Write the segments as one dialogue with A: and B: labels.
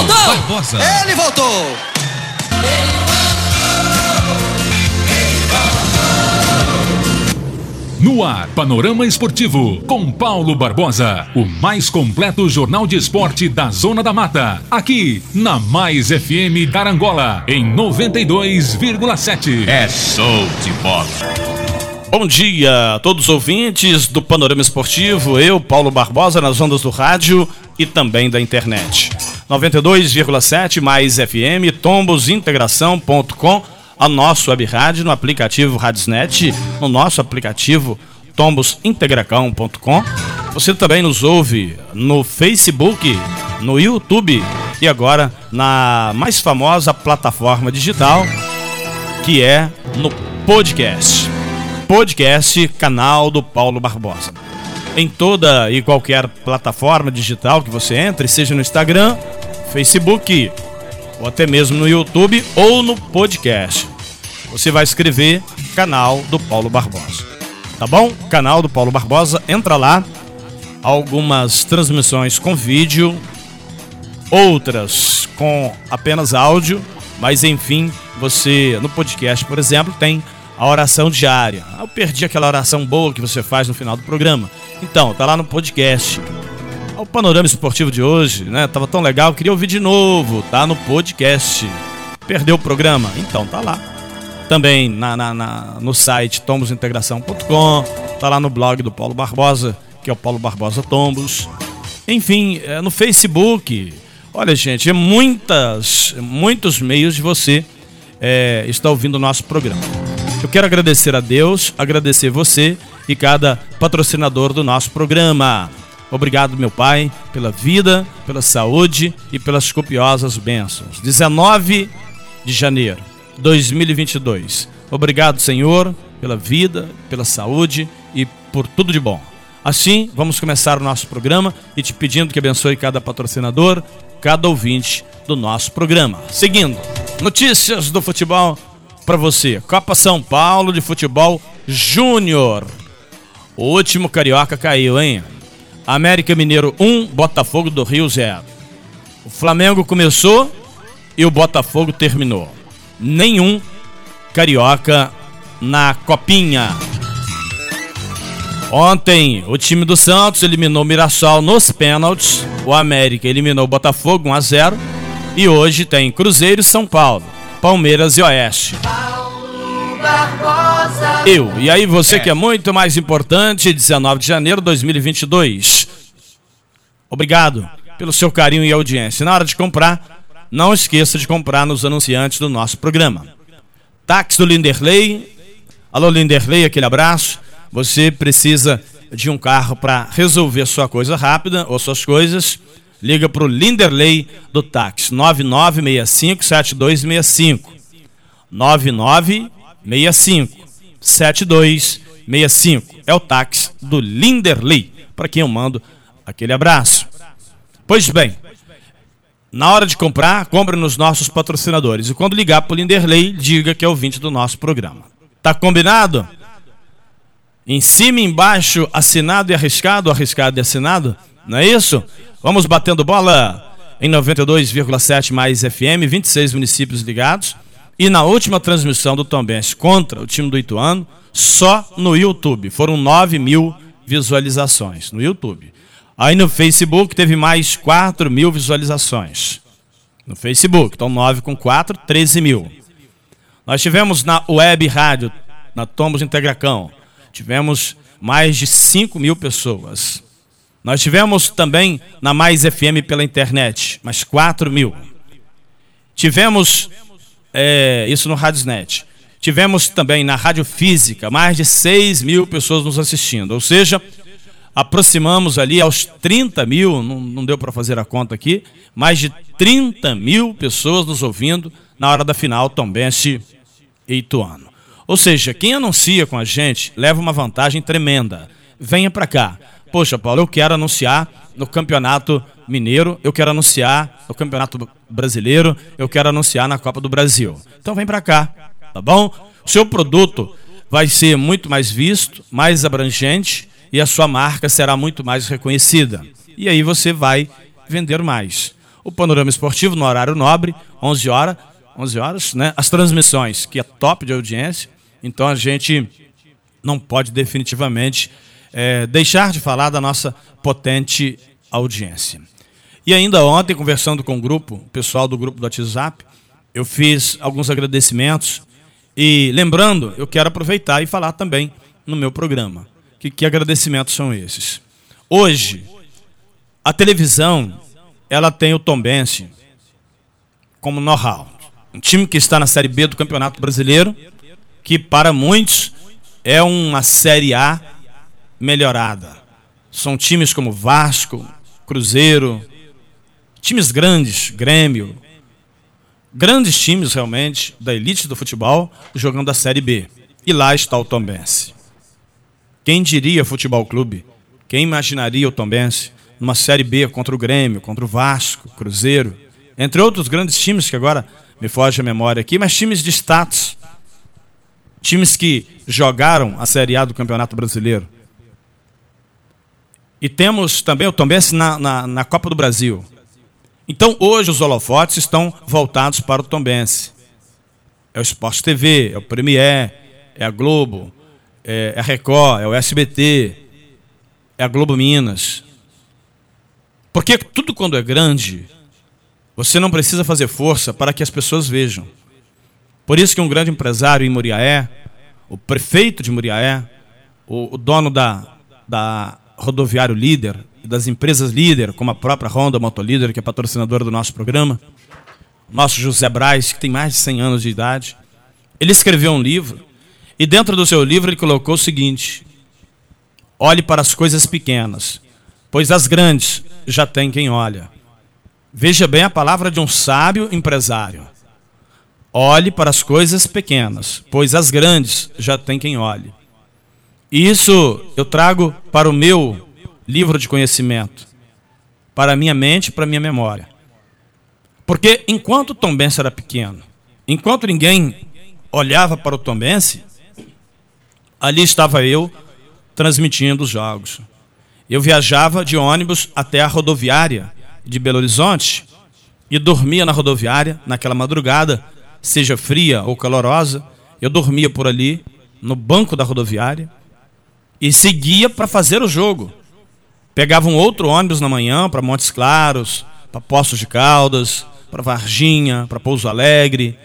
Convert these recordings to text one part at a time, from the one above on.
A: voltou!
B: Barbosa.
A: Ele voltou!
B: No ar, Panorama Esportivo, com Paulo Barbosa. O mais completo jornal de esporte da Zona da Mata. Aqui, na Mais FM Carangola, em 92,7.
C: É show de bola. Bom dia a todos os ouvintes do Panorama Esportivo. Eu, Paulo Barbosa, nas ondas do rádio e também da internet. 92,7 mais FM, tombosintegração.com a nosso web rádio no aplicativo Radiosnet, no nosso aplicativo tombosintegracão.com. Você também nos ouve no Facebook, no YouTube e agora na mais famosa plataforma digital que é no podcast. Podcast canal do Paulo Barbosa. Em toda e qualquer plataforma digital que você entre, seja no Instagram, Facebook, ou até mesmo no YouTube ou no podcast. Você vai escrever canal do Paulo Barbosa. Tá bom? Canal do Paulo Barbosa, entra lá. Algumas transmissões com vídeo, outras com apenas áudio, mas enfim, você no podcast, por exemplo, tem a oração diária. Eu perdi aquela oração boa que você faz no final do programa. Então, tá lá no podcast. O panorama esportivo de hoje, né? Tava tão legal, queria ouvir de novo. Tá no podcast. Perdeu o programa? Então tá lá. Também na, na, na no site tombosintegração.com. Tá lá no blog do Paulo Barbosa, que é o Paulo Barbosa Tombos. Enfim, é no Facebook. Olha, gente, é muitas, muitos meios de você é, estar ouvindo o nosso programa. Eu quero agradecer a Deus, agradecer você e cada patrocinador do nosso programa. Obrigado, meu Pai, pela vida, pela saúde e pelas copiosas bênçãos. 19 de janeiro de 2022. Obrigado, Senhor, pela vida, pela saúde e por tudo de bom. Assim, vamos começar o nosso programa e te pedindo que abençoe cada patrocinador, cada ouvinte do nosso programa. Seguindo, notícias do futebol para você. Copa São Paulo de Futebol Júnior. O último carioca caiu, hein? América Mineiro 1, Botafogo do Rio 0. O Flamengo começou e o Botafogo terminou. Nenhum carioca na copinha. Ontem, o time do Santos eliminou o Mirassol nos pênaltis. O América eliminou o Botafogo 1 a 0. E hoje tem Cruzeiro São Paulo, Palmeiras e Oeste. Eu. E aí você que é muito mais importante, 19 de janeiro de 2022. Obrigado pelo seu carinho e audiência. Na hora de comprar, não esqueça de comprar nos anunciantes do nosso programa. Táxi do Linderley. Alô Linderley, aquele abraço. Você precisa de um carro para resolver sua coisa rápida ou suas coisas. Liga para o Linderley do táxi 9965 7265. 9965 7265. É o táxi do Linderley, para quem eu mando aquele abraço. Pois bem, na hora de comprar, compre nos nossos patrocinadores. E quando ligar para o Linderley, diga que é ouvinte do nosso programa. Tá combinado? Em cima e embaixo, assinado e arriscado, arriscado e assinado? Não é isso? Vamos batendo bola em 92,7 mais FM, 26 municípios ligados. E na última transmissão do Tombense contra o time do Ituano, só no YouTube. Foram 9 mil visualizações no YouTube. Aí no Facebook teve mais 4 mil visualizações. No Facebook, então 9 com 4, 13 mil. Nós tivemos na web rádio, na Tombos Integracão, tivemos mais de 5 mil pessoas. Nós tivemos também na Mais FM pela internet, mais 4 mil. Tivemos é, isso no Radiosnet. Tivemos também na Rádio Física mais de 6 mil pessoas nos assistindo. Ou seja, aproximamos ali aos 30 mil, não, não deu para fazer a conta aqui, mais de 30 mil pessoas nos ouvindo na hora da final Tombense e Ituano. Ou seja, quem anuncia com a gente leva uma vantagem tremenda. Venha para cá. Poxa, Paulo, eu quero anunciar no Campeonato Mineiro, eu quero anunciar no Campeonato Brasileiro, eu quero anunciar na Copa do Brasil. Então vem para cá, tá bom? O seu produto vai ser muito mais visto, mais abrangente e a sua marca será muito mais reconhecida. E aí você vai vender mais. O Panorama Esportivo no horário nobre, 11 horas, 11 horas, né? As transmissões, que é top de audiência. Então a gente não pode definitivamente é, deixar de falar da nossa potente audiência. E ainda ontem, conversando com o grupo, o pessoal do grupo do WhatsApp, eu fiz alguns agradecimentos. E lembrando, eu quero aproveitar e falar também no meu programa. Que, que agradecimentos são esses? Hoje, a televisão, ela tem o Tombense como know-how. Um time que está na Série B do Campeonato Brasileiro, que para muitos é uma Série A melhorada. São times como Vasco, Cruzeiro, times grandes, Grêmio, grandes times realmente da elite do futebol jogando a Série B. E lá está o Tombense. Quem diria futebol clube? Quem imaginaria o Tombense numa Série B contra o Grêmio, contra o Vasco, Cruzeiro, entre outros grandes times que agora me foge a memória aqui, mas times de status. Times que jogaram a Série A do Campeonato Brasileiro. E temos também o Tombense na, na, na Copa do Brasil. Então, hoje, os holofotes estão voltados para o Tombense. É o Esporte TV, é o Premier, é a Globo, é a Record, é o SBT, é a Globo Minas. Porque tudo quando é grande, você não precisa fazer força para que as pessoas vejam. Por isso que um grande empresário em Muriaé, o prefeito de Muriaé, o, o dono da, da rodoviário líder, das empresas líder, como a própria Honda Motolíder, que é patrocinadora do nosso programa, nosso José Braz, que tem mais de 100 anos de idade, ele escreveu um livro e dentro do seu livro ele colocou o seguinte: Olhe para as coisas pequenas, pois as grandes já tem quem olha. Veja bem a palavra de um sábio empresário. Olhe para as coisas pequenas, pois as grandes já tem quem olhe. E isso eu trago para o meu livro de conhecimento, para a minha mente, para a minha memória. Porque enquanto o Tombense era pequeno, enquanto ninguém olhava para o Tombense, ali estava eu transmitindo os jogos. Eu viajava de ônibus até a rodoviária de Belo Horizonte e dormia na rodoviária naquela madrugada, seja fria ou calorosa, eu dormia por ali no banco da rodoviária e seguia para fazer o jogo. Pegava um outro ônibus na manhã para Montes Claros, para Poços de Caldas, para Varginha, para Pouso Alegre,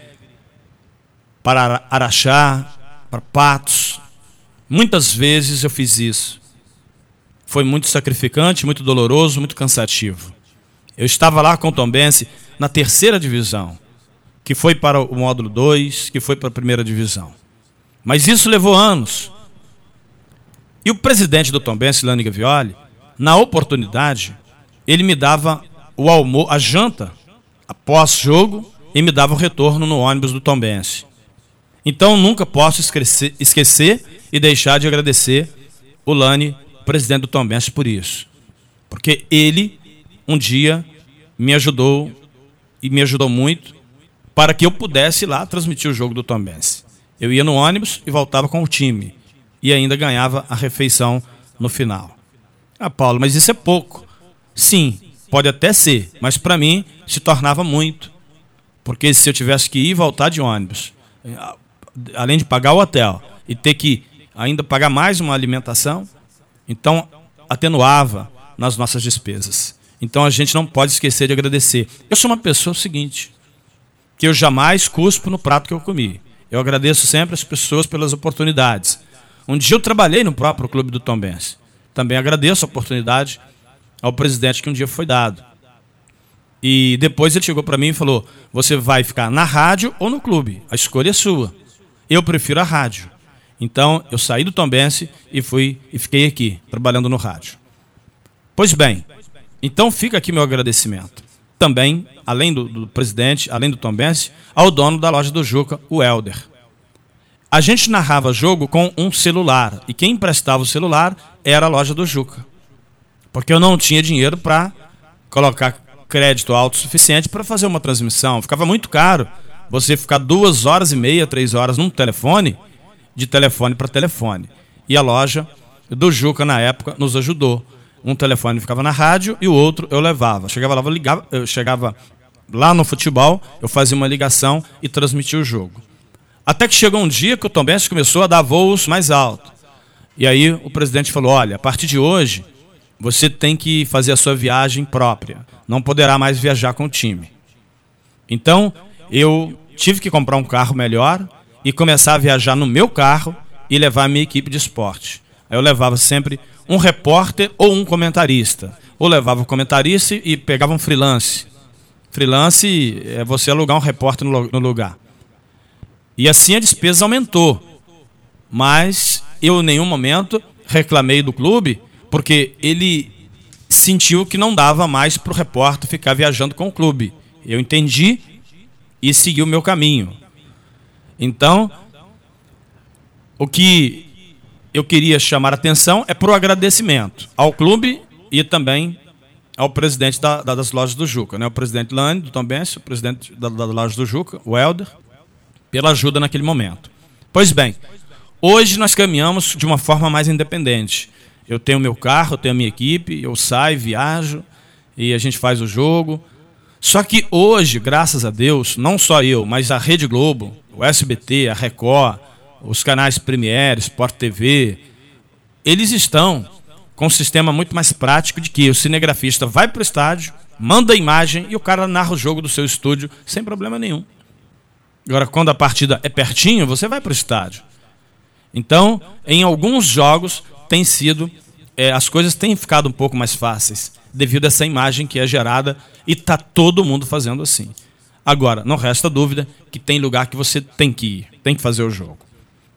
C: para Araxá, para Patos. Muitas vezes eu fiz isso. Foi muito sacrificante, muito doloroso, muito cansativo. Eu estava lá com o Tombense na terceira divisão, que foi para o módulo 2, que foi para a primeira divisão. Mas isso levou anos. E o presidente do Tombense, Lani Gavioli, na oportunidade, ele me dava o almoço, a janta após jogo e me dava o retorno no ônibus do Tombense. Então nunca posso esquecer, esquecer e deixar de agradecer o Lani, presidente do Tombense, por isso. Porque ele um dia me ajudou e me ajudou muito para que eu pudesse ir lá transmitir o jogo do Tombense. Eu ia no ônibus e voltava com o time e ainda ganhava a refeição no final. Ah, Paulo, mas isso é pouco. Sim, pode até ser, mas para mim se tornava muito. Porque se eu tivesse que ir e voltar de ônibus, além de pagar o hotel e ter que ainda pagar mais uma alimentação, então atenuava nas nossas despesas. Então a gente não pode esquecer de agradecer. Eu sou uma pessoa seguinte, que eu jamais cuspo no prato que eu comi. Eu agradeço sempre as pessoas pelas oportunidades. Um dia eu trabalhei no próprio clube do Tombense. Também agradeço a oportunidade ao presidente que um dia foi dado. E depois ele chegou para mim e falou: Você vai ficar na rádio ou no clube? A escolha é sua. Eu prefiro a rádio. Então eu saí do Tombense e fui e fiquei aqui trabalhando no rádio. Pois bem, então fica aqui meu agradecimento. Também, além do, do presidente, além do Tombense, ao dono da loja do Juca, o Helder. A gente narrava jogo com um celular. E quem emprestava o celular era a loja do Juca. Porque eu não tinha dinheiro para colocar crédito alto suficiente para fazer uma transmissão. Ficava muito caro você ficar duas horas e meia, três horas num telefone, de telefone para telefone. E a loja do Juca, na época, nos ajudou. Um telefone ficava na rádio e o outro eu levava. Chegava lá, eu, ligava, eu chegava lá no futebol, eu fazia uma ligação e transmitia o jogo. Até que chegou um dia que o Tom Benz começou a dar voos mais altos. E aí o presidente falou: olha, a partir de hoje, você tem que fazer a sua viagem própria. Não poderá mais viajar com o time. Então, eu tive que comprar um carro melhor e começar a viajar no meu carro e levar a minha equipe de esporte. Aí eu levava sempre um repórter ou um comentarista. Ou levava o comentarista e pegava um freelance. Freelance é você alugar um repórter no lugar. E assim a despesa aumentou. Mas eu, em nenhum momento, reclamei do clube, porque ele sentiu que não dava mais para o repórter ficar viajando com o clube. Eu entendi e segui o meu caminho. Então, o que eu queria chamar a atenção é para o agradecimento ao clube e também ao presidente da, da, das lojas do Juca, né? o presidente Lane, do Tom Benz, o presidente da, da loja do Juca, o Helder, pela ajuda naquele momento. Pois bem, hoje nós caminhamos de uma forma mais independente. Eu tenho meu carro, eu tenho a minha equipe, eu saio, viajo e a gente faz o jogo. Só que hoje, graças a Deus, não só eu, mas a Rede Globo, o SBT, a Record, os canais Premiere, Sport TV, eles estão com um sistema muito mais prático de que o cinegrafista vai para o estádio, manda a imagem e o cara narra o jogo do seu estúdio sem problema nenhum. Agora, quando a partida é pertinho, você vai para o estádio. Então, em alguns jogos, tem sido. É, as coisas têm ficado um pouco mais fáceis devido a essa imagem que é gerada e está todo mundo fazendo assim. Agora, não resta dúvida que tem lugar que você tem que ir, tem que fazer o jogo.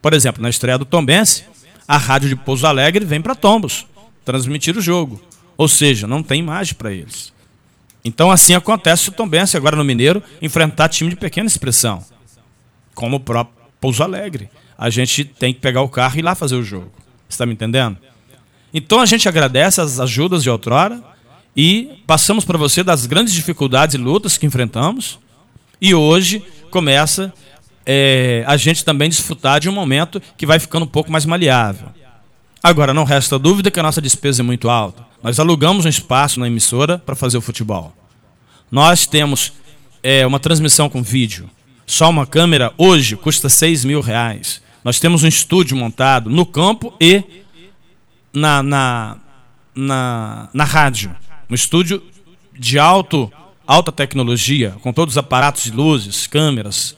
C: Por exemplo, na estreia do Tombense, a rádio de Pouso Alegre vem para Tombos transmitir o jogo. Ou seja, não tem imagem para eles. Então assim acontece o Tombense agora no Mineiro enfrentar time de pequena expressão, como o próprio Pouso Alegre. A gente tem que pegar o carro e ir lá fazer o jogo. Está me entendendo? Então a gente agradece as ajudas de outrora e passamos para você das grandes dificuldades e lutas que enfrentamos. E hoje começa é, a gente também desfrutar de um momento que vai ficando um pouco mais maleável. Agora, não resta dúvida que a nossa despesa é muito alta. Nós alugamos um espaço na emissora para fazer o futebol. Nós temos é, uma transmissão com vídeo. Só uma câmera hoje custa 6 mil reais. Nós temos um estúdio montado no campo e na, na, na, na rádio. Um estúdio de alto, alta tecnologia, com todos os aparatos de luzes, câmeras.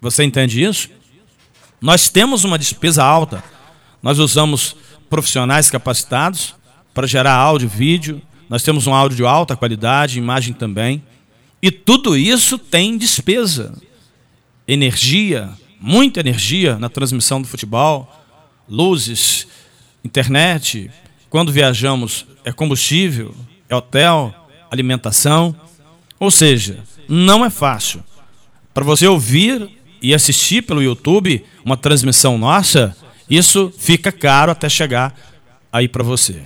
C: Você entende isso? Nós temos uma despesa alta. Nós usamos profissionais capacitados para gerar áudio, vídeo. Nós temos um áudio de alta qualidade, imagem também. E tudo isso tem despesa. Energia, muita energia na transmissão do futebol, luzes, internet. Quando viajamos, é combustível, é hotel, alimentação. Ou seja, não é fácil. Para você ouvir e assistir pelo YouTube uma transmissão nossa, isso fica caro até chegar aí para você.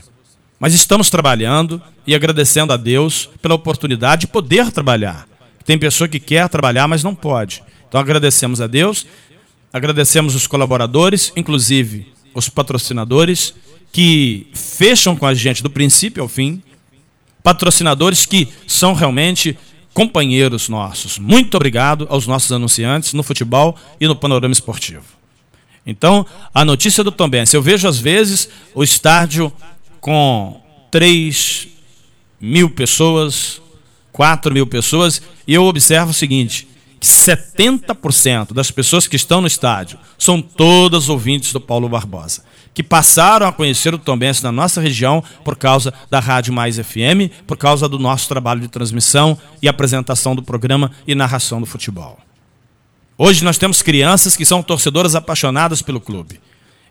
C: Mas estamos trabalhando e agradecendo a Deus pela oportunidade de poder trabalhar. Tem pessoa que quer trabalhar, mas não pode. Então agradecemos a Deus, agradecemos os colaboradores, inclusive os patrocinadores que fecham com a gente do princípio ao fim, patrocinadores que são realmente companheiros nossos. Muito obrigado aos nossos anunciantes no futebol e no panorama esportivo. Então, a notícia do Tombense, eu vejo às vezes o estádio com 3 mil pessoas, 4 mil pessoas, e eu observo o seguinte: que 70% das pessoas que estão no estádio são todas ouvintes do Paulo Barbosa, que passaram a conhecer o Tombense na nossa região por causa da Rádio Mais FM, por causa do nosso trabalho de transmissão e apresentação do programa e narração do futebol. Hoje nós temos crianças que são torcedoras apaixonadas pelo clube.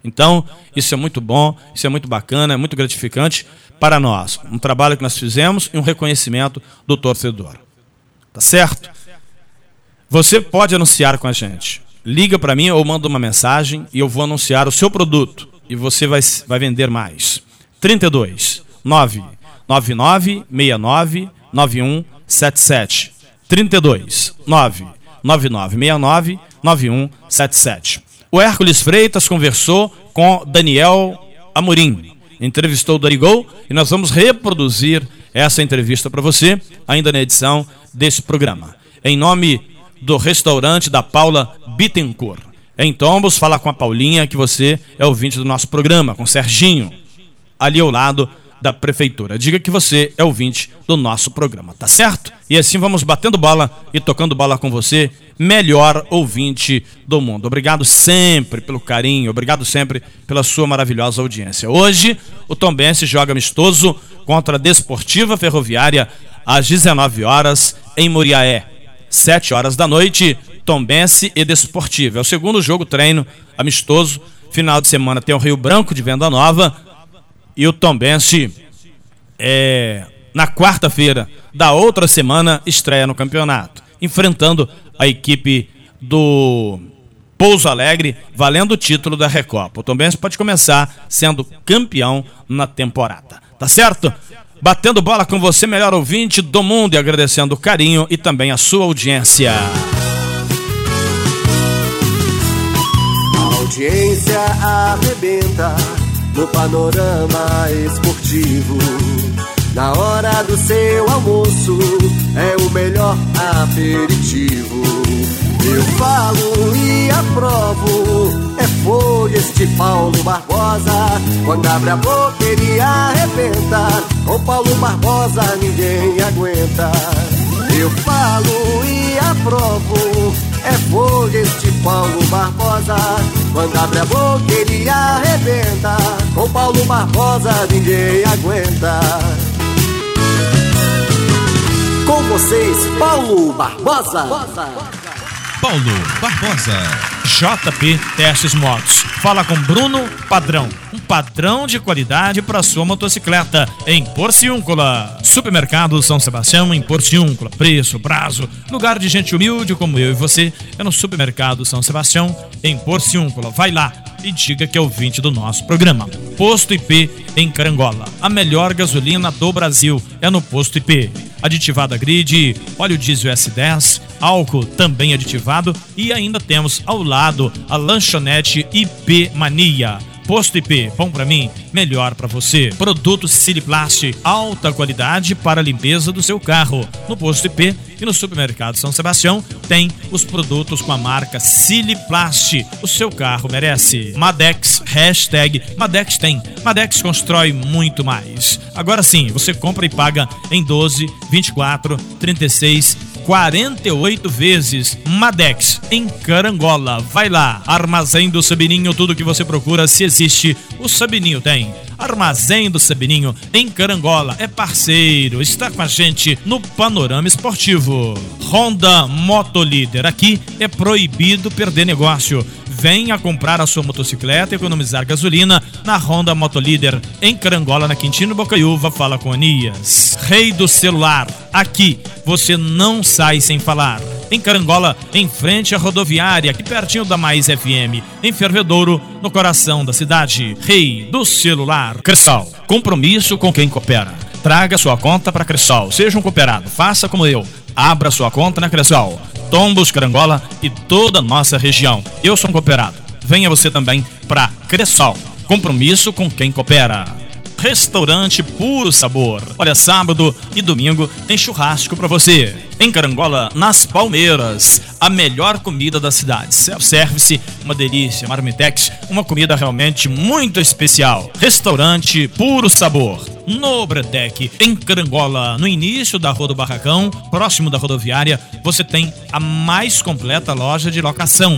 C: Então, isso é muito bom, isso é muito bacana, é muito gratificante para nós. Um trabalho que nós fizemos e um reconhecimento do torcedor. Tá certo? Você pode anunciar com a gente. Liga para mim ou manda uma mensagem e eu vou anunciar o seu produto e você vai, vai vender mais. 32 9 99 69 9177 32 9 9969 9177. O Hércules Freitas conversou com Daniel Amorim entrevistou o Dorigol e nós vamos reproduzir essa entrevista para você, ainda na edição desse programa. Em nome do restaurante da Paula Bittencourt. Em Tombos, fala com a Paulinha que você é ouvinte do nosso programa, com Serginho, ali ao lado da prefeitura. Diga que você é ouvinte do nosso programa, tá certo? E assim vamos batendo bola e tocando bola com você, melhor ouvinte do mundo. Obrigado sempre pelo carinho, obrigado sempre pela sua maravilhosa audiência. Hoje, o Tombense joga amistoso contra a Desportiva Ferroviária às 19 horas em Muriaé. 7 horas da noite, Tombense e Desportiva. É o segundo jogo treino amistoso. Final de semana tem o Rio Branco de Venda Nova e o Tombense é, na quarta-feira da outra semana estreia no campeonato, enfrentando a equipe do Pouso Alegre, valendo o título da Recopa. O Tombense pode começar sendo campeão na temporada. Tá certo? Batendo bola com você, melhor ouvinte do mundo, e agradecendo o carinho e também a sua audiência.
A: A audiência arrebenta no panorama esportivo. Na hora do seu almoço é o melhor aperitivo. Eu falo e aprovo, é folha este Paulo Barbosa. Quando abre a boca ele arrebenta, com Paulo Barbosa ninguém aguenta. Eu falo e aprovo, é folha este Paulo Barbosa. Quando abre a boca ele arrebenta, com Paulo Barbosa ninguém aguenta. Com vocês, Paulo Barbosa.
C: Paulo Barbosa. JP Testes Motos. Fala com Bruno Padrão. Um padrão de qualidade para sua motocicleta em Porciúncula. Supermercado São Sebastião em Porciúncula. Preço, prazo, lugar de gente humilde como eu e você é no Supermercado São Sebastião em Porciúncula. Vai lá e diga que é ouvinte do nosso programa. Posto IP em Carangola. A melhor gasolina do Brasil é no Posto IP. Aditivada grid, óleo diesel S10, álcool também aditivado e ainda temos ao lado a lanchonete IP Mania. Posto IP, bom para mim, melhor para você. Produtos Siliplast, alta qualidade para a limpeza do seu carro. No Posto IP e no Supermercado São Sebastião tem os produtos com a marca Siliplast. O seu carro merece. Madex, hashtag Madex tem. Madex constrói muito mais. Agora sim, você compra e paga em 12, 24, 36 48 vezes. Madex, em Carangola. Vai lá, Armazém do Sabininho, tudo que você procura, se existe, o Sabininho tem. Armazém do Sabininho, em Carangola, é parceiro, está com a gente no Panorama Esportivo. Honda Motolíder, aqui é proibido perder negócio. Venha comprar a sua motocicleta e economizar gasolina na Honda Motolíder, em Carangola, na Quintino Bocaiúva. Fala com Anias. Rei do celular, aqui você não sai sem falar. Em Carangola, em frente à rodoviária, aqui pertinho da Mais FM. Em Fervedouro, no coração da cidade. Rei do celular. Cressal, compromisso com quem coopera. Traga sua conta para Cressal. Seja um cooperado. Faça como eu. Abra sua conta na Cressal. Tombos, Carangola e toda a nossa região. Eu sou um cooperado. Venha você também para Cressal. Compromisso com quem coopera. Restaurante Puro Sabor. Olha, sábado e domingo tem churrasco para você. Em Carangola, nas Palmeiras, a melhor comida da cidade. Self-service, uma delícia. Marmitex, uma comida realmente muito especial. Restaurante Puro Sabor. No Bretec, em Carangola, no início da Rua do Barracão, próximo da rodoviária, você tem a mais completa loja de locação.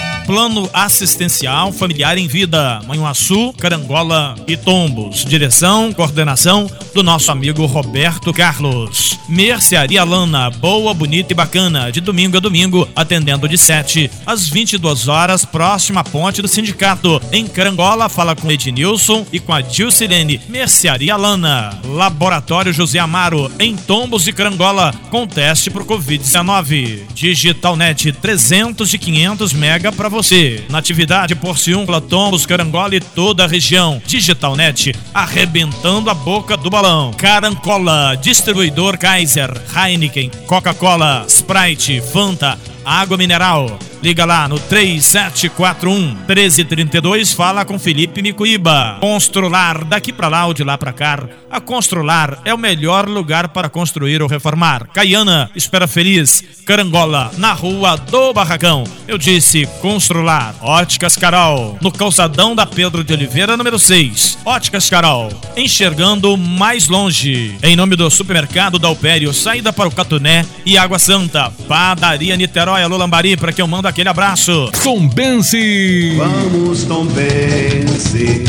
C: Plano Assistencial Familiar em Vida, Manhuaçu, Carangola e Tombos. Direção, coordenação do nosso amigo Roberto Carlos. Mercearia Lana, boa, bonita e bacana, de domingo a domingo, atendendo de 7 às 22 horas, próxima ponte do sindicato. Em Carangola, fala com Ednilson e com a Dilcilene. Mercearia Lana, Laboratório José Amaro, em Tombos e Carangola, com teste por Covid-19. Digitalnet 300 e 500 mega para você. Natividade, Porciúncula, Tombos, Carangola e toda a região. Digitalnet arrebentando a boca do balão. Carancola, distribuidor Kaiser, Heineken, Coca-Cola, Sprite, Fanta, água mineral. Liga lá no 3741 1332, fala com Felipe Micuíba. Constrular, daqui para lá ou de lá para cá. A Constrular é o melhor lugar para construir ou reformar. Caiana, Espera Feliz, Carangola, na rua do Barracão. Eu disse Constrular. Óticas Carol, no calçadão da Pedro de Oliveira, número 6. Óticas Carol, enxergando mais longe. Em nome do supermercado Dalpério, saída para o Catuné e Água Santa. Padaria Niterói, Alô Lambari, para quem eu mando aquele abraço.
B: Tom Bense.
D: Vamos, Tom Bense,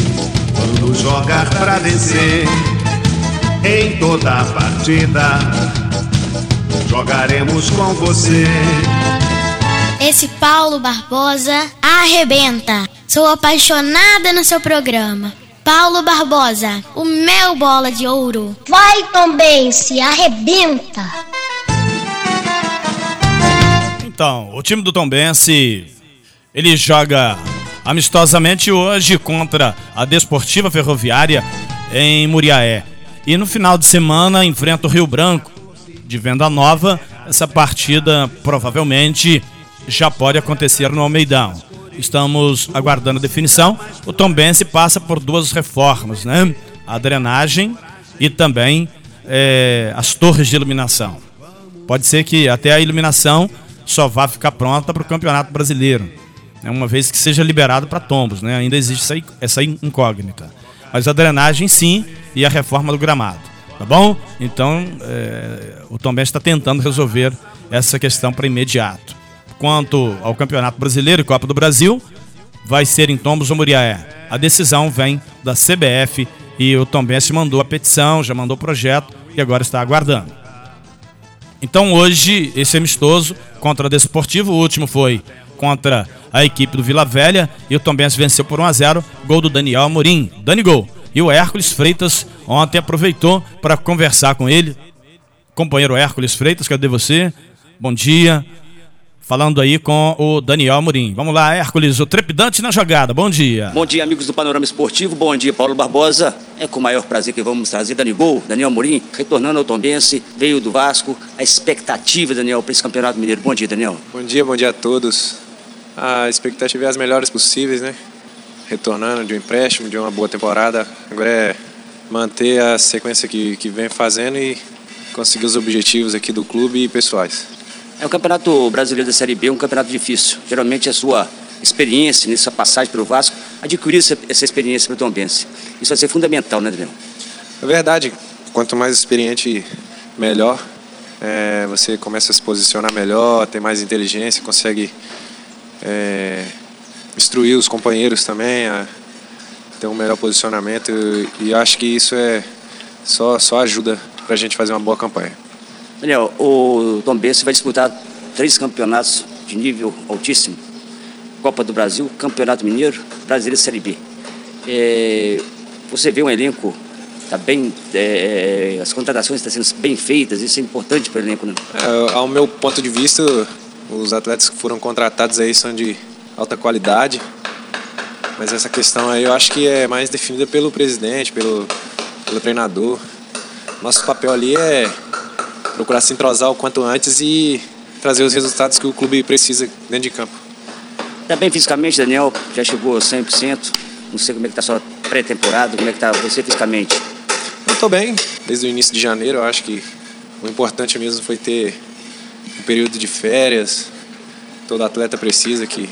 D: vamos jogar pra vencer. Em toda a partida, jogaremos com você.
E: Esse Paulo Barbosa arrebenta. Sou apaixonada no seu programa. Paulo Barbosa, o meu bola de ouro.
F: Vai, Tom Bense, arrebenta.
C: Então, o time do Tombense, ele joga amistosamente hoje contra a Desportiva Ferroviária em Muriaé. E no final de semana enfrenta o Rio Branco de Venda Nova. Essa partida provavelmente já pode acontecer no Almeidão. Estamos aguardando a definição. O Tombense passa por duas reformas, né? A drenagem e também é, as torres de iluminação. Pode ser que até a iluminação só vá ficar pronta para o Campeonato Brasileiro, né, uma vez que seja liberado para tombos, né, ainda existe essa, essa incógnita. Mas a drenagem sim e a reforma do gramado, tá bom? Então é, o Tom está tentando resolver essa questão para imediato. Quanto ao Campeonato Brasileiro e Copa do Brasil, vai ser em Tombos ou Muriaé. A decisão vem da CBF e o Tom Benz mandou a petição, já mandou o projeto e agora está aguardando. Então hoje, esse amistoso contra o Desportivo, o último foi contra a equipe do Vila Velha e o Tombense venceu por 1 a 0 gol do Daniel Amorim, Dani Gol. E o Hércules Freitas ontem aproveitou para conversar com ele. Companheiro Hércules Freitas, cadê você? Bom dia falando aí com o Daniel Amorim. Vamos lá, Hércules, o trepidante na jogada. Bom dia.
G: Bom dia, amigos do Panorama Esportivo. Bom dia, Paulo Barbosa. É com o maior prazer que vamos trazer Dani Gol, Daniel Amorim, retornando ao Tombense, veio do Vasco. A expectativa, Daniel, para esse Campeonato Mineiro. Bom dia, Daniel.
H: Bom dia, bom dia a todos. A expectativa é as melhores possíveis, né? Retornando de um empréstimo, de uma boa temporada. Agora é manter a sequência que, que vem fazendo e conseguir os objetivos aqui do clube e pessoais.
G: É o Campeonato Brasileiro da Série B, um campeonato difícil. Geralmente a sua experiência nessa passagem pelo Vasco, adquirir essa, experiência para o Tombense. Isso vai ser fundamental, né, Daniel?
H: É verdade. Quanto mais experiente, melhor. É, você começa a se posicionar melhor, tem mais inteligência, consegue é, instruir os companheiros também a ter um melhor posicionamento. E, e acho que isso é só, só ajuda para a gente fazer uma boa campanha.
G: Daniel, o Tom Bense vai disputar três campeonatos de nível altíssimo. Copa do Brasil, Campeonato Mineiro, Brasileiro Série B. É, você vê um elenco, tá bem, é, as contratações estão sendo bem feitas, isso é importante para o elenco, né?
H: É, ao meu ponto de vista, os atletas que foram contratados aí são de alta qualidade, mas essa questão aí eu acho que é mais definida pelo presidente, pelo, pelo treinador. Nosso papel ali é procurar se entrosar o quanto antes e trazer os resultados que o clube precisa dentro de campo.
G: Está bem fisicamente, Daniel? Já chegou 100%? Não sei como é que está a sua pré-temporada, como é que está você fisicamente?
H: Eu estou bem, desde o início de janeiro. Eu acho que o importante mesmo foi ter um período de férias. Todo atleta precisa, que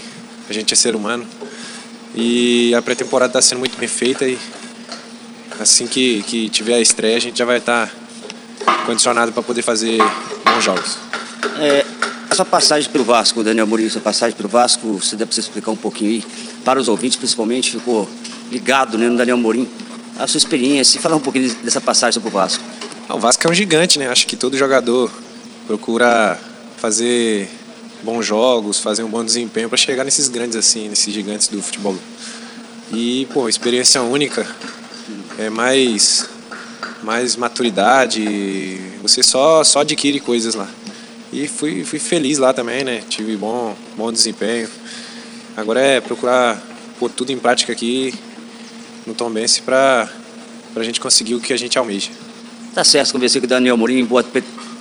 H: a gente é ser humano. E a pré-temporada está sendo muito bem feita e assim que, que tiver a estreia a gente já vai estar tá condicionado para poder fazer bons jogos.
G: É, a sua passagem pelo Vasco, Daniel Mourinho, sua passagem pelo Vasco, você explicar um pouquinho aí, para os ouvintes principalmente, ficou ligado né, no Daniel Mourinho, a sua experiência e falar um pouquinho dessa passagem pelo Vasco.
H: O Vasco é um gigante, né? Acho que todo jogador procura fazer bons jogos, fazer um bom desempenho para chegar nesses grandes assim, nesses gigantes do futebol. E, pô, experiência única, é mais mais maturidade, você só só adquire coisas lá. E fui, fui feliz lá também, né? Tive bom bom desempenho. Agora é procurar pôr tudo em prática aqui no Tom Bense para a gente conseguir o que a gente almeja.
G: Tá certo, conversei com o Daniel Mourinho, boa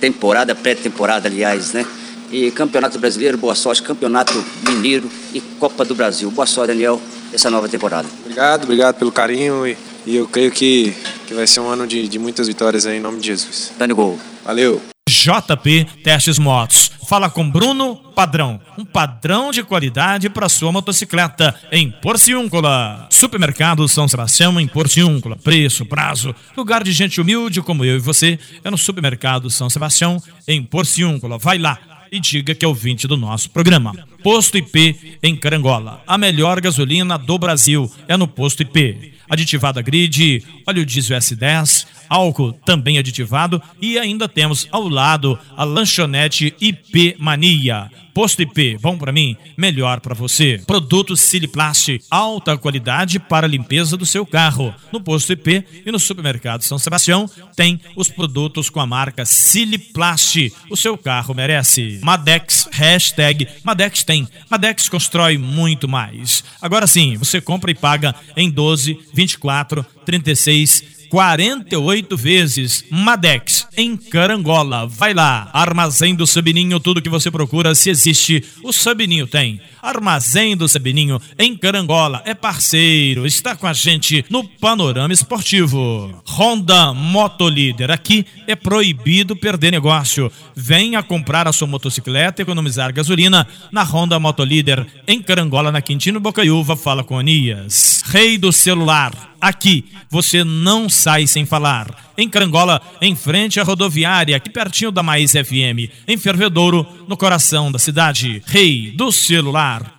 G: temporada, pré-temporada, aliás, né? E Campeonato Brasileiro, boa sorte, Campeonato Mineiro e Copa do Brasil. Boa sorte, Daniel, essa nova temporada.
H: Obrigado, obrigado pelo carinho e, e eu creio que, que vai ser um ano de, de muitas vitórias aí, em nome de Jesus.
G: Dani Gol.
H: Valeu.
C: JP Testes Motos. Fala com Bruno Padrão, um padrão de qualidade para sua motocicleta em Porciúncula. Supermercado São Sebastião em Porciúncula. Preço, prazo, lugar de gente humilde como eu e você é no Supermercado São Sebastião em Porciúncula. Vai lá e diga que é ouvinte do nosso programa. Posto IP em Carangola. A melhor gasolina do Brasil é no Posto IP. Aditivada grid, óleo diesel S10, álcool também aditivado e ainda temos ao lado a lanchonete IP Mania. Posto IP, bom para mim, melhor para você. Produtos Siliplast, alta qualidade para a limpeza do seu carro. No Posto IP e no Supermercado São Sebastião tem os produtos com a marca Siliplast. O seu carro merece. Madex, hashtag Madex tem. Madex constrói muito mais. Agora sim, você compra e paga em 12, 24, 36 48 vezes. Madex, em Carangola. Vai lá. Armazém do Sabininho, tudo que você procura, se existe, o Sabininho tem. Armazém do Sabininho, em Carangola. É parceiro, está com a gente no Panorama Esportivo. Honda Motolíder. Aqui é proibido perder negócio. Venha comprar a sua motocicleta economizar gasolina na Honda Motolíder, em Carangola, na Quintino Bocaiúva. Fala com Anias. Rei do celular Aqui você não sai sem falar. Em Carangola, em frente à rodoviária, aqui pertinho da Mais FM. Em Fervedouro, no coração da cidade. Rei do celular.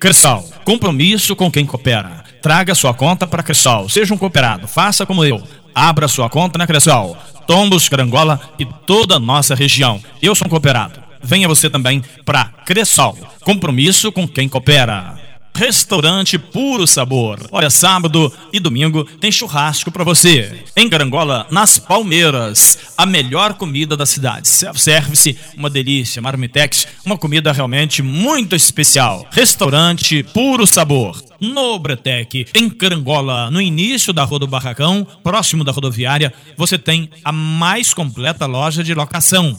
C: Cressal, compromisso com quem coopera. Traga sua conta para Cressal. Seja um cooperado. Faça como eu. Abra sua conta na Cressal. Tombos, Carangola e toda a nossa região. Eu sou um cooperado. Venha você também para Cressal. Compromisso com quem coopera. Restaurante Puro Sabor. Olha, sábado e domingo tem churrasco para você. Em Carangola, nas Palmeiras, a melhor comida da cidade. Self-service, uma delícia. Marmitex, uma comida realmente muito especial. Restaurante Puro Sabor. No Bretec, em Carangola, no início da Rua do Barracão, próximo da rodoviária, você tem a mais completa loja de locação.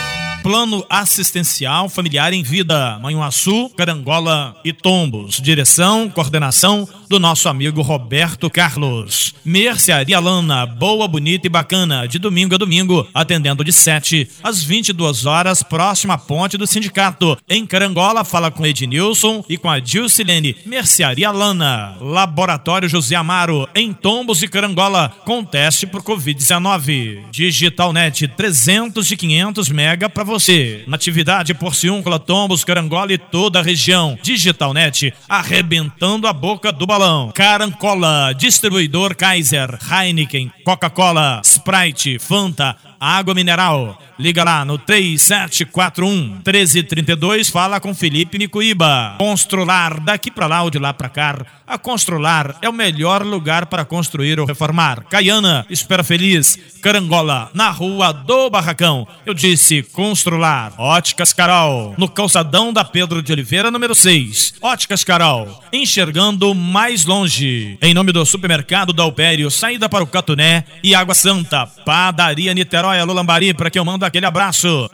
C: Plano Assistencial Familiar em Vida, Manhuaçu, Carangola e Tombos. Direção, coordenação do nosso amigo Roberto Carlos. Mercearia Lana, boa, bonita e bacana, de domingo a domingo, atendendo de 7 às 22 horas, próxima à ponte do sindicato. Em Carangola, fala com Ednilson e com a Dilcilene. Mercearia Lana, Laboratório José Amaro, em Tombos e Carangola, com teste por Covid-19. Digitalnet, 300 de 500 mega para você. Natividade, Porciúncula, Tombos, Carangola e toda a região. Digitalnet, arrebentando a boca do balão. Carancola, distribuidor Kaiser, Heineken, Coca-Cola, Sprite, Fanta, água mineral. Liga lá no 3741 1332, fala com Felipe Micuíba. Constrular, daqui para lá ou de lá para cá. A Constrular é o melhor lugar para construir ou reformar. Caiana, Espera Feliz, Carangola, na rua do Barracão. Eu disse Constrular. Óticas Carol, no calçadão da Pedro de Oliveira, número 6. Óticas Carol, enxergando mais longe. Em nome do supermercado da Alpério, saída para o Catuné e Água Santa. Padaria Niterói, Alô Lambari, para que eu mando aquele abraço.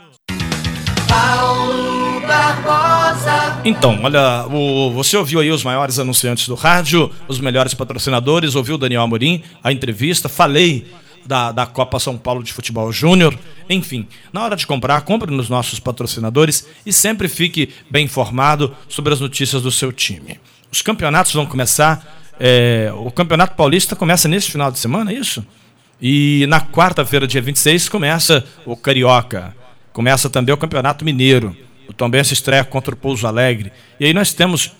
C: Então, olha, o, você ouviu aí os maiores anunciantes do rádio, os melhores patrocinadores, ouviu o Daniel Amorim, a entrevista, falei da, da Copa São Paulo de Futebol Júnior. Enfim, na hora de comprar, compre nos nossos patrocinadores e sempre fique bem informado sobre as notícias do seu time. Os campeonatos vão começar. É, o Campeonato Paulista começa nesse final de semana, é isso? E na quarta-feira, dia 26, começa o Carioca. Começa também o Campeonato Mineiro. O Também se estreia contra o Pouso Alegre. E aí nós temos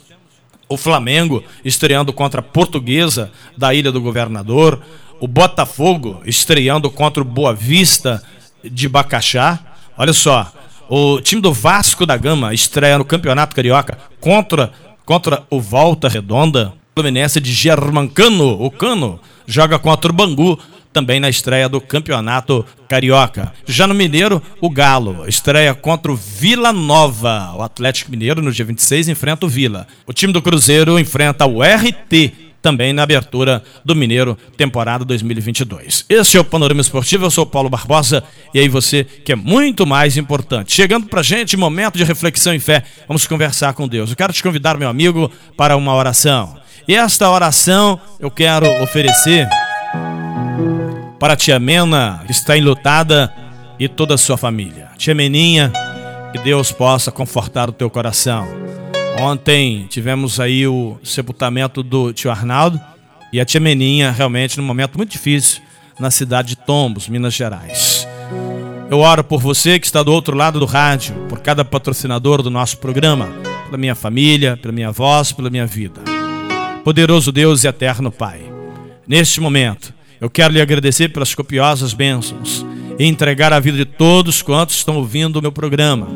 C: o Flamengo estreando contra a Portuguesa da Ilha do Governador o Botafogo estreando contra o Boa Vista de Bacaxá. Olha só, o time do Vasco da Gama estreia no Campeonato Carioca contra, contra o Volta Redonda. O Fluminense de Germancano, o Cano, joga contra o Bangu também na estreia do Campeonato Carioca. Já no Mineiro, o Galo estreia contra o Vila Nova. O Atlético Mineiro, no dia 26, enfrenta o Vila. O time do Cruzeiro enfrenta o RT também na abertura do Mineiro, temporada 2022. Esse é o Panorama Esportivo, eu sou Paulo Barbosa e aí você que é muito mais importante. Chegando pra gente, momento de reflexão e fé, vamos conversar com Deus. Eu quero te convidar, meu amigo, para uma oração. E esta oração eu quero oferecer para a tia Mena, que está enlutada, e toda a sua família. Tia Meninha, que Deus possa confortar o teu coração. Ontem tivemos aí o sepultamento do tio Arnaldo e a tia Meninha, realmente num momento muito difícil, na cidade de Tombos, Minas Gerais. Eu oro por você que está do outro lado do rádio, por cada patrocinador do nosso programa, pela minha família, pela minha voz, pela minha vida. Poderoso Deus e eterno Pai, neste momento, eu quero lhe agradecer pelas copiosas bênçãos e entregar a vida de todos quantos estão ouvindo o meu programa.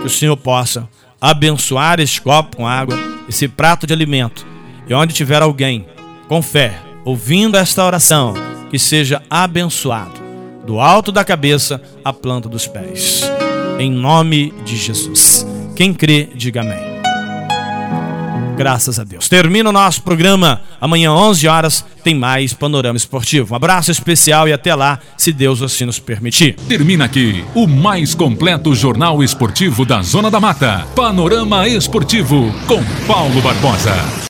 C: Que o Senhor possa abençoar este copo com água, esse prato de alimento. E onde tiver alguém com fé, ouvindo esta oração, que seja abençoado, do alto da cabeça à planta dos pés. Em nome de Jesus. Quem crê, diga amém. Graças a Deus. Termina o nosso programa. Amanhã, 11 horas, tem mais Panorama Esportivo. Um abraço especial e até lá, se Deus assim nos permitir.
B: Termina aqui o mais completo jornal esportivo da Zona da Mata. Panorama Esportivo com Paulo Barbosa.